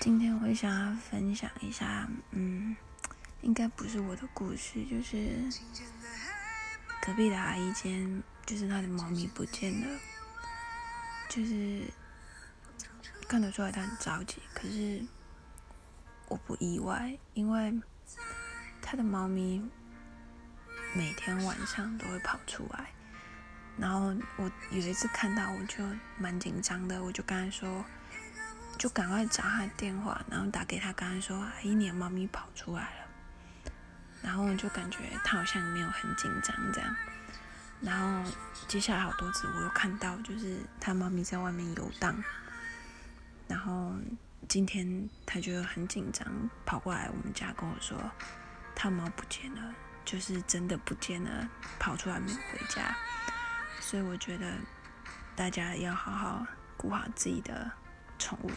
今天我想要分享一下，嗯，应该不是我的故事，就是隔壁的阿姨间，就是她的猫咪不见了，就是看得出来她很着急，可是我不意外，因为她的猫咪每天晚上都会跑出来，然后我有一次看到，我就蛮紧张的，我就跟她说。就赶快找他电话，然后打给他，跟他说：“阿姨，你的猫咪跑出来了。”然后我就感觉他好像没有很紧张这样。然后接下来好多次我又看到，就是他猫咪在外面游荡。然后今天他就很紧张，跑过来我们家跟我说：“他猫不见了，就是真的不见了，跑出来没有回家。”所以我觉得大家要好好顾好自己的。宠物。